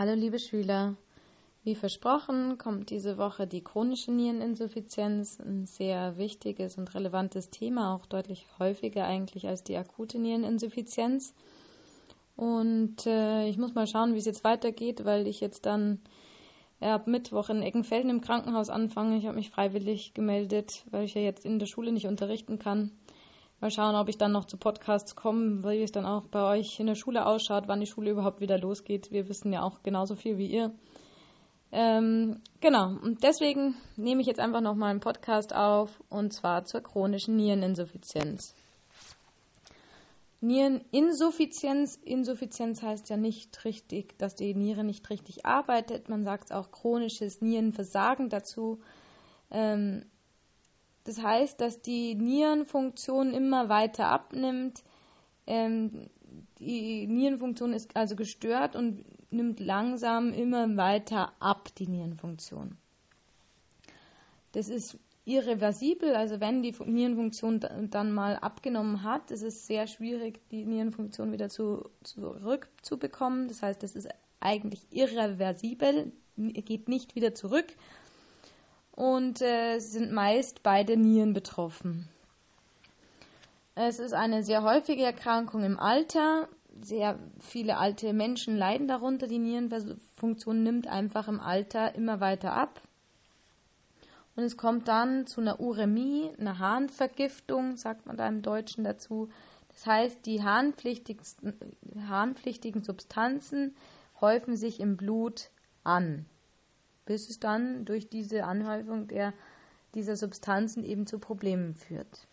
Hallo liebe Schüler, wie versprochen kommt diese Woche die chronische Niereninsuffizienz, ein sehr wichtiges und relevantes Thema, auch deutlich häufiger eigentlich als die akute Niereninsuffizienz. Und äh, ich muss mal schauen, wie es jetzt weitergeht, weil ich jetzt dann ab Mittwoch in Eckenfelden im Krankenhaus anfange. Ich habe mich freiwillig gemeldet, weil ich ja jetzt in der Schule nicht unterrichten kann. Mal schauen, ob ich dann noch zu Podcasts komme, wie es dann auch bei euch in der Schule ausschaut, wann die Schule überhaupt wieder losgeht. Wir wissen ja auch genauso viel wie ihr. Ähm, genau, und deswegen nehme ich jetzt einfach nochmal einen Podcast auf, und zwar zur chronischen Niereninsuffizienz. Niereninsuffizienz, Insuffizienz heißt ja nicht richtig, dass die Niere nicht richtig arbeitet. Man sagt auch chronisches Nierenversagen dazu. Ähm, das heißt, dass die Nierenfunktion immer weiter abnimmt. Ähm, die Nierenfunktion ist also gestört und nimmt langsam immer weiter ab, die Nierenfunktion. Das ist irreversibel, also wenn die Nierenfunktion dann mal abgenommen hat, ist es sehr schwierig, die Nierenfunktion wieder zu, zurückzubekommen. Das heißt, es ist eigentlich irreversibel, geht nicht wieder zurück und äh, sind meist beide Nieren betroffen. Es ist eine sehr häufige Erkrankung im Alter. Sehr viele alte Menschen leiden darunter. Die Nierenfunktion nimmt einfach im Alter immer weiter ab. Und es kommt dann zu einer Uremie, einer Harnvergiftung, sagt man da im Deutschen dazu. Das heißt, die harnpflichtigen Substanzen häufen sich im Blut an, bis es dann durch diese Anhäufung der, dieser Substanzen eben zu Problemen führt.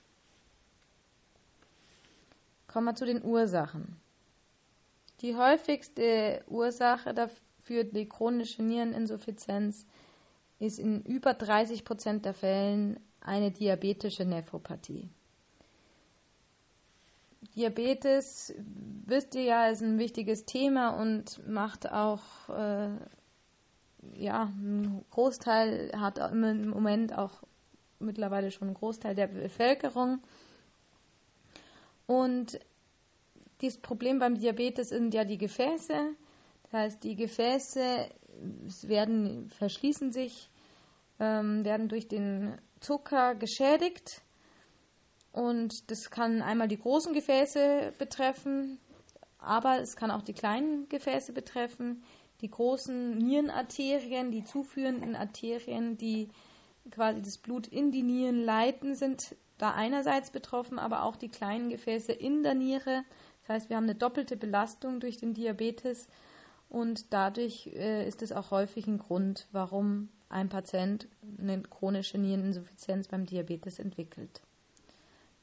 Kommen wir zu den Ursachen. Die häufigste Ursache dafür die chronische Niereninsuffizienz ist in über 30 Prozent der Fällen eine diabetische Nephropathie. Diabetes, wisst ihr ja, ist ein wichtiges Thema und macht auch, äh, ja, einen Großteil, hat im Moment auch mittlerweile schon einen Großteil der Bevölkerung. Und das Problem beim Diabetes sind ja die Gefäße. Das heißt, die Gefäße werden, verschließen sich, ähm, werden durch den Zucker geschädigt. Und das kann einmal die großen Gefäße betreffen, aber es kann auch die kleinen Gefäße betreffen. Die großen Nierenarterien, die zuführenden Arterien, die quasi das Blut in die Nieren leiten, sind da einerseits betroffen, aber auch die kleinen Gefäße in der Niere. Das heißt, wir haben eine doppelte Belastung durch den Diabetes und dadurch äh, ist es auch häufig ein Grund, warum ein Patient eine chronische Niereninsuffizienz beim Diabetes entwickelt.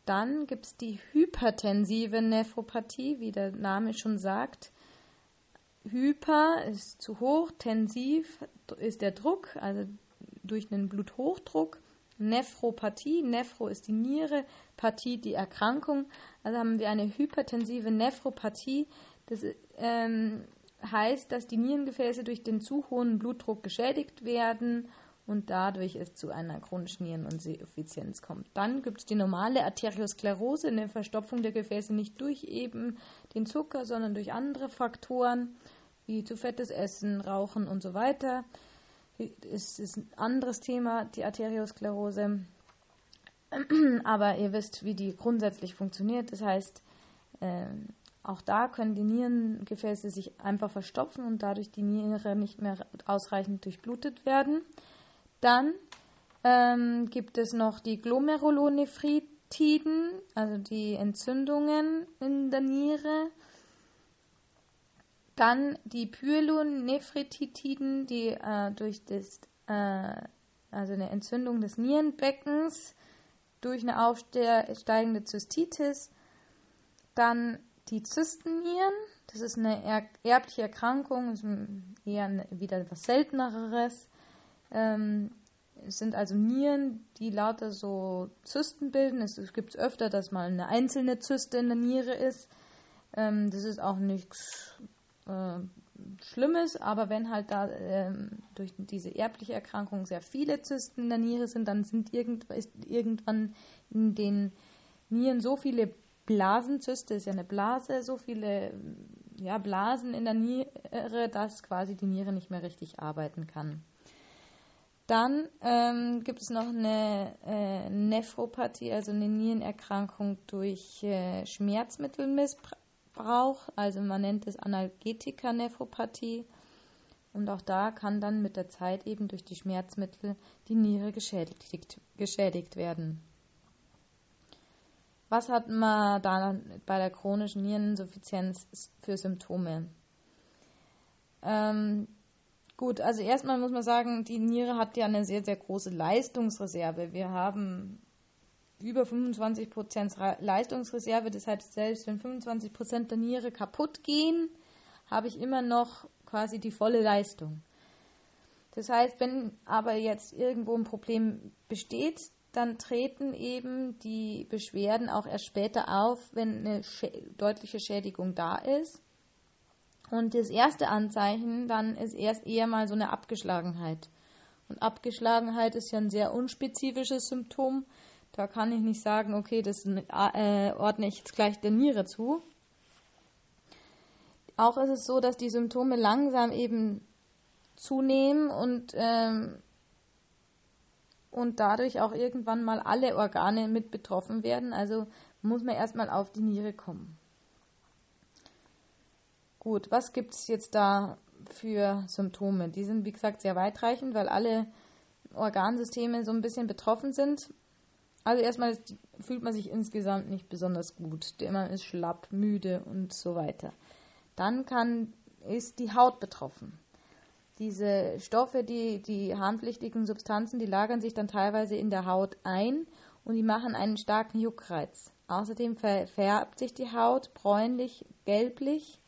Dann gibt es die hypertensive Nephropathie, wie der Name schon sagt. Hyper ist zu hoch, tensiv ist der Druck, also durch einen Bluthochdruck. Nephropathie, Nephro ist die Niere, Pathie die Erkrankung. Also haben wir eine hypertensive Nephropathie. Das ähm, heißt, dass die Nierengefäße durch den zu hohen Blutdruck geschädigt werden und dadurch es zu einer chronischen Niereninsuffizienz kommt. Dann gibt es die normale Arteriosklerose, eine Verstopfung der Gefäße nicht durch eben den Zucker, sondern durch andere Faktoren wie zu fettes Essen, Rauchen und so weiter. Es ist ein anderes Thema, die Arteriosklerose. Aber ihr wisst, wie die grundsätzlich funktioniert. Das heißt, ähm, auch da können die Nierengefäße sich einfach verstopfen und dadurch die Niere nicht mehr ausreichend durchblutet werden. Dann ähm, gibt es noch die Glomerulonephritiden, also die Entzündungen in der Niere. Dann die Pyelonephritiden, die äh, durch das, äh, also eine Entzündung des Nierenbeckens durch eine aufsteigende Zystitis. Dann die Zystennieren, das ist eine erbliche Erkrankung, ist eher eine, wieder etwas selteneres. Ähm, es sind also Nieren, die lauter so Zysten bilden. Es, es gibt öfter, dass mal eine einzelne Zyste in der Niere ist. Ähm, das ist auch nichts äh, Schlimmes, aber wenn halt da ähm, durch diese erbliche Erkrankung sehr viele Zysten in der Niere sind, dann sind irgend, ist irgendwann in den Nieren so viele Blasenzyste ist ja eine Blase, so viele ja, Blasen in der Niere, dass quasi die Niere nicht mehr richtig arbeiten kann. Dann ähm, gibt es noch eine äh, Nephropathie, also eine Nierenerkrankung durch äh, Schmerzmittelmissbrauch. Also man nennt es Analgetika-Nephropathie. Und auch da kann dann mit der Zeit eben durch die Schmerzmittel die Niere geschädigt, geschädigt werden. Was hat man da bei der chronischen Niereninsuffizienz für Symptome? Ähm, gut, also erstmal muss man sagen, die Niere hat ja eine sehr, sehr große Leistungsreserve. Wir haben über 25 Prozent Leistungsreserve. Das heißt, selbst wenn 25 Prozent der Niere kaputt gehen, habe ich immer noch quasi die volle Leistung. Das heißt, wenn aber jetzt irgendwo ein Problem besteht, dann treten eben die Beschwerden auch erst später auf, wenn eine deutliche Schädigung da ist. Und das erste Anzeichen dann ist erst eher mal so eine Abgeschlagenheit. Und Abgeschlagenheit ist ja ein sehr unspezifisches Symptom. Da kann ich nicht sagen, okay, das äh, ordne ich jetzt gleich der Niere zu. Auch ist es so, dass die Symptome langsam eben zunehmen und ähm, und dadurch auch irgendwann mal alle Organe mit betroffen werden. Also muss man erstmal auf die Niere kommen. Gut, was gibt es jetzt da für Symptome? Die sind, wie gesagt, sehr weitreichend, weil alle Organsysteme so ein bisschen betroffen sind. Also erstmal fühlt man sich insgesamt nicht besonders gut. Man ist schlapp, müde und so weiter. Dann kann, ist die Haut betroffen diese Stoffe, die, die harnpflichtigen Substanzen, die lagern sich dann teilweise in der Haut ein und die machen einen starken Juckreiz. Außerdem verfärbt sich die Haut bräunlich, gelblich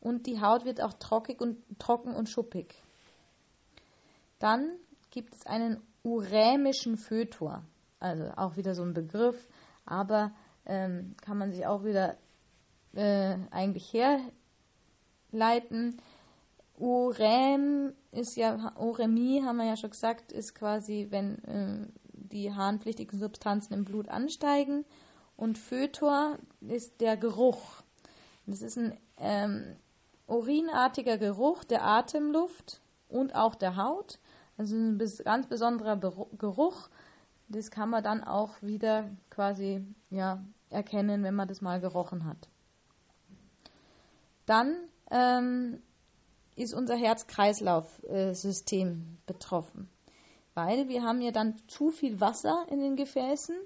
und die Haut wird auch trocken und, trocken und schuppig. Dann gibt es einen urämischen Fötor, also auch wieder so ein Begriff, aber ähm, kann man sich auch wieder äh, eigentlich herleiten. Urem ist ja, Uremie, haben wir ja schon gesagt, ist quasi, wenn äh, die harnpflichtigen Substanzen im Blut ansteigen. Und Fötor ist der Geruch. Das ist ein ähm, urinartiger Geruch der Atemluft und auch der Haut. Also ein ganz besonderer Geruch. Das kann man dann auch wieder quasi ja, erkennen, wenn man das mal gerochen hat. Dann ähm, ist unser Herz-Kreislauf-System betroffen. Weil wir haben ja dann zu viel Wasser in den Gefäßen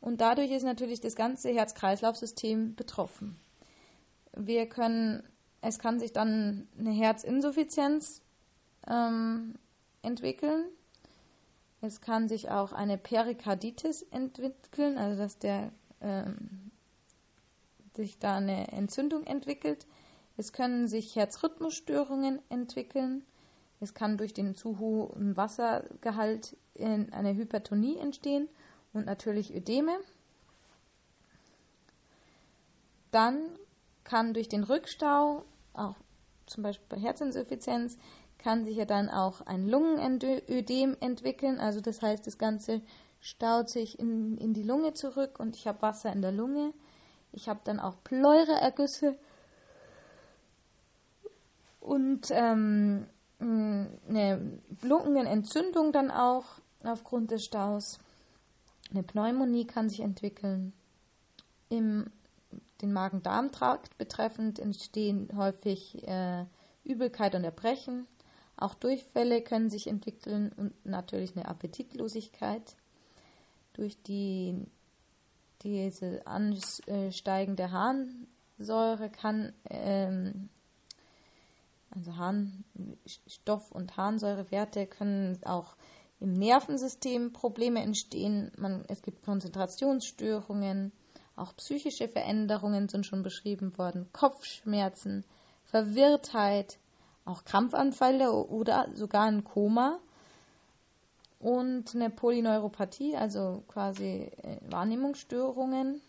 und dadurch ist natürlich das ganze Herz-Kreislauf-System betroffen. Wir können, es kann sich dann eine Herzinsuffizienz ähm, entwickeln. Es kann sich auch eine Perikarditis entwickeln, also dass der ähm, sich da eine Entzündung entwickelt. Es können sich Herzrhythmusstörungen entwickeln. Es kann durch den zu hohen Wassergehalt eine Hypertonie entstehen und natürlich Ödeme. Dann kann durch den Rückstau, auch zum Beispiel bei Herzinsuffizienz, kann sich ja dann auch ein Lungenödem entwickeln. Also das heißt, das Ganze staut sich in, in die Lunge zurück und ich habe Wasser in der Lunge. Ich habe dann auch Pleureergüsse und ähm, eine Lungenentzündung dann auch aufgrund des Staus. Eine Pneumonie kann sich entwickeln. Im den Magen-Darm-Trakt betreffend entstehen häufig äh, Übelkeit und Erbrechen. Auch Durchfälle können sich entwickeln und natürlich eine Appetitlosigkeit. Durch die diese ansteigende Harnsäure kann ähm, also Harnstoff- und Harnsäurewerte können auch im Nervensystem Probleme entstehen. Man, es gibt Konzentrationsstörungen, auch psychische Veränderungen sind schon beschrieben worden, Kopfschmerzen, Verwirrtheit, auch Krampfanfälle oder sogar ein Koma und eine Polyneuropathie, also quasi äh, Wahrnehmungsstörungen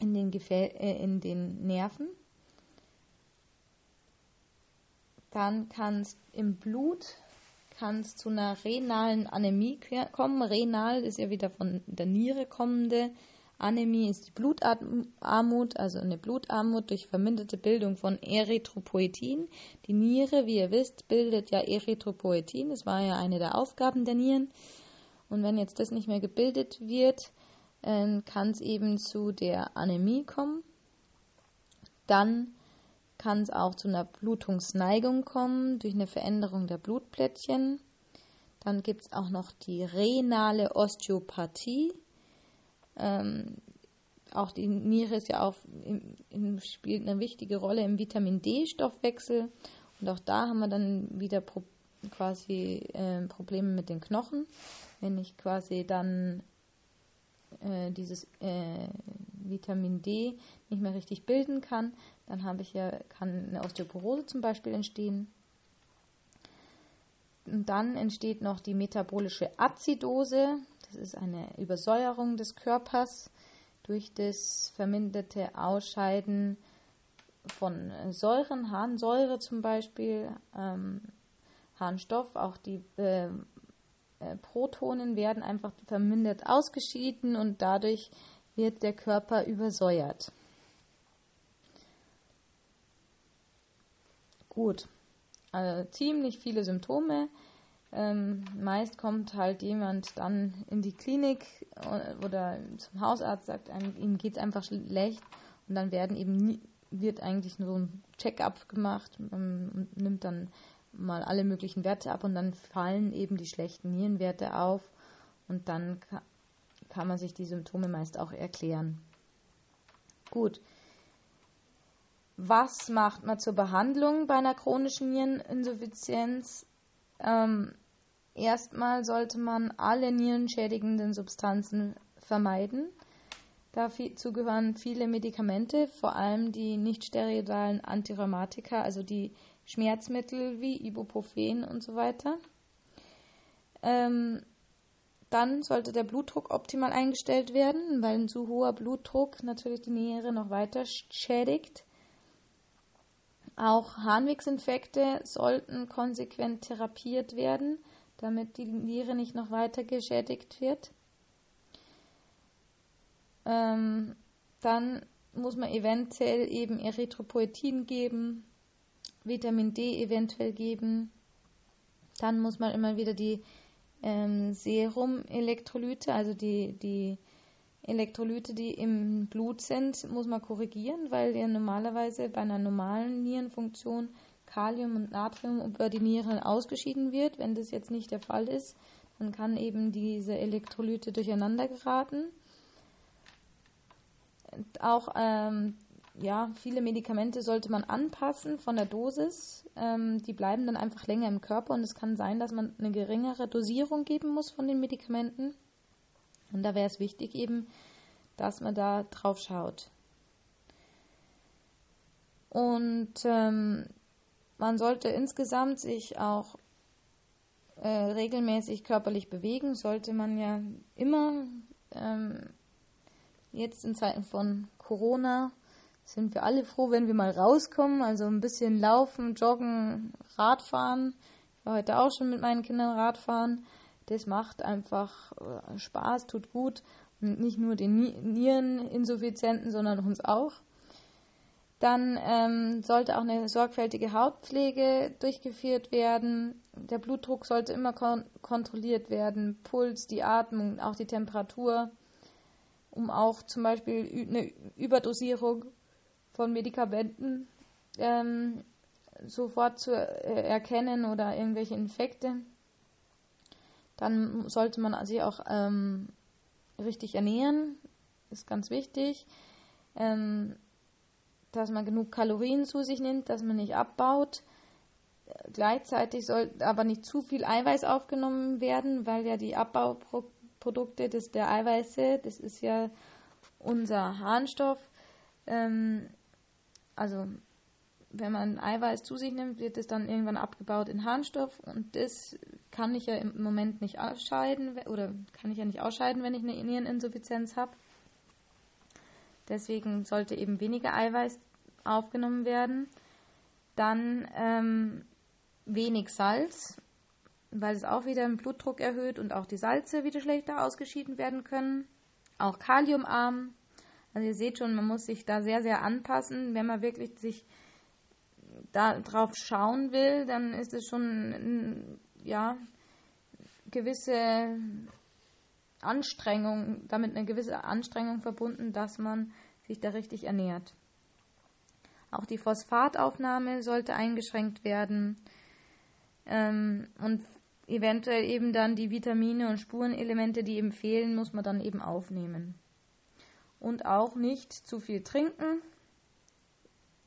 in den, Gefä äh, in den Nerven. Dann kann es im Blut kann's zu einer renalen Anämie kommen. Renal ist ja wieder von der Niere kommende Anämie ist die Blutarmut, also eine Blutarmut durch verminderte Bildung von Erythropoetin. Die Niere, wie ihr wisst, bildet ja Erythropoetin. Das war ja eine der Aufgaben der Nieren. Und wenn jetzt das nicht mehr gebildet wird, äh, kann es eben zu der Anämie kommen. Dann kann es auch zu einer Blutungsneigung kommen durch eine Veränderung der Blutplättchen. Dann gibt es auch noch die renale Osteopathie. Ähm, auch die Niere ist ja auch im, im, spielt eine wichtige Rolle im Vitamin D-Stoffwechsel. Und auch da haben wir dann wieder Pro quasi äh, Probleme mit den Knochen. Wenn ich quasi dann äh, dieses äh, Vitamin D nicht mehr richtig bilden kann, dann habe ich ja, kann eine Osteoporose zum Beispiel entstehen. Und dann entsteht noch die metabolische Azidose. Das ist eine Übersäuerung des Körpers durch das verminderte Ausscheiden von Säuren, Harnsäure zum Beispiel, ähm, Harnstoff, auch die äh, äh, Protonen werden einfach vermindert ausgeschieden und dadurch wird der Körper übersäuert. Gut, also ziemlich viele Symptome. Ähm, meist kommt halt jemand dann in die Klinik äh, oder zum Hausarzt, sagt einem, ihm geht es einfach schlecht und dann werden eben wird eigentlich nur so ein Check-up gemacht und nimmt dann mal alle möglichen Werte ab und dann fallen eben die schlechten Nierenwerte auf und dann kann man sich die Symptome meist auch erklären. Gut. Was macht man zur Behandlung bei einer chronischen Niereninsuffizienz? Ähm, erstmal sollte man alle nierenschädigenden Substanzen vermeiden. Dazu gehören viele Medikamente, vor allem die nicht sterilen Antirheumatika, also die Schmerzmittel wie Ibuprofen und so weiter. Ähm, dann sollte der Blutdruck optimal eingestellt werden, weil ein zu hoher Blutdruck natürlich die Niere noch weiter schädigt. Auch Harnwegsinfekte sollten konsequent therapiert werden, damit die Niere nicht noch weiter geschädigt wird. Ähm, dann muss man eventuell eben Erythropoetin geben, Vitamin D eventuell geben. Dann muss man immer wieder die ähm, Serum-Elektrolyte, also die, die Elektrolyte, die im Blut sind, muss man korrigieren, weil ja normalerweise bei einer normalen Nierenfunktion Kalium und Natrium über die Nieren ausgeschieden wird. Wenn das jetzt nicht der Fall ist, dann kann eben diese Elektrolyte durcheinander geraten. Auch ähm, ja, viele Medikamente sollte man anpassen von der Dosis. Ähm, die bleiben dann einfach länger im Körper und es kann sein, dass man eine geringere Dosierung geben muss von den Medikamenten. Und da wäre es wichtig eben, dass man da drauf schaut. Und ähm, man sollte insgesamt sich auch äh, regelmäßig körperlich bewegen, sollte man ja immer ähm, jetzt in Zeiten von Corona sind wir alle froh, wenn wir mal rauskommen, also ein bisschen laufen, joggen, Radfahren. Ich war heute auch schon mit meinen Kindern Radfahren. Das macht einfach äh, Spaß, tut gut. Und nicht nur den Niereninsuffizienten, sondern uns auch. Dann ähm, sollte auch eine sorgfältige Hautpflege durchgeführt werden. Der Blutdruck sollte immer kon kontrolliert werden, Puls, die Atmung, auch die Temperatur, um auch zum Beispiel eine Überdosierung von Medikamenten ähm, sofort zu äh, erkennen oder irgendwelche Infekte, dann sollte man sich auch ähm, richtig ernähren, ist ganz wichtig, ähm, dass man genug Kalorien zu sich nimmt, dass man nicht abbaut. Gleichzeitig soll aber nicht zu viel Eiweiß aufgenommen werden, weil ja die Abbauprodukte des, der Eiweiße, das ist ja unser Harnstoff, ähm, also wenn man Eiweiß zu sich nimmt, wird es dann irgendwann abgebaut in Harnstoff und das kann ich ja im Moment nicht ausscheiden oder kann ich ja nicht ausscheiden, wenn ich eine Niereninsuffizienz habe. Deswegen sollte eben weniger Eiweiß aufgenommen werden. Dann ähm, wenig Salz, weil es auch wieder den Blutdruck erhöht und auch die Salze wieder schlechter ausgeschieden werden können. auch kaliumarm. Also ihr seht schon, man muss sich da sehr, sehr anpassen. Wenn man wirklich sich da drauf schauen will, dann ist es schon ja gewisse Anstrengung, damit eine gewisse Anstrengung verbunden, dass man sich da richtig ernährt. Auch die Phosphataufnahme sollte eingeschränkt werden ähm, und eventuell eben dann die Vitamine und Spurenelemente, die eben fehlen, muss man dann eben aufnehmen. Und auch nicht zu viel trinken.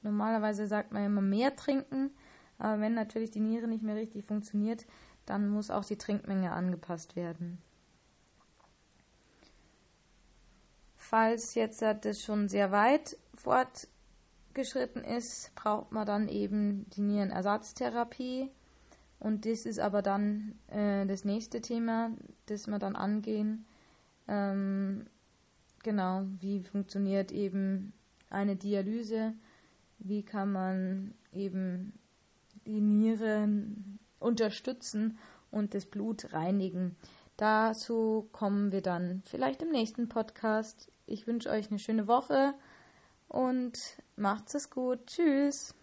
Normalerweise sagt man immer mehr trinken, aber wenn natürlich die Niere nicht mehr richtig funktioniert, dann muss auch die Trinkmenge angepasst werden. Falls jetzt das schon sehr weit fortgeschritten ist, braucht man dann eben die Nierenersatztherapie. Und das ist aber dann äh, das nächste Thema, das wir dann angehen. Ähm, genau, wie funktioniert eben eine Dialyse? Wie kann man eben die Nieren unterstützen und das Blut reinigen? Dazu kommen wir dann vielleicht im nächsten Podcast. Ich wünsche euch eine schöne Woche und macht's es gut. Tschüss.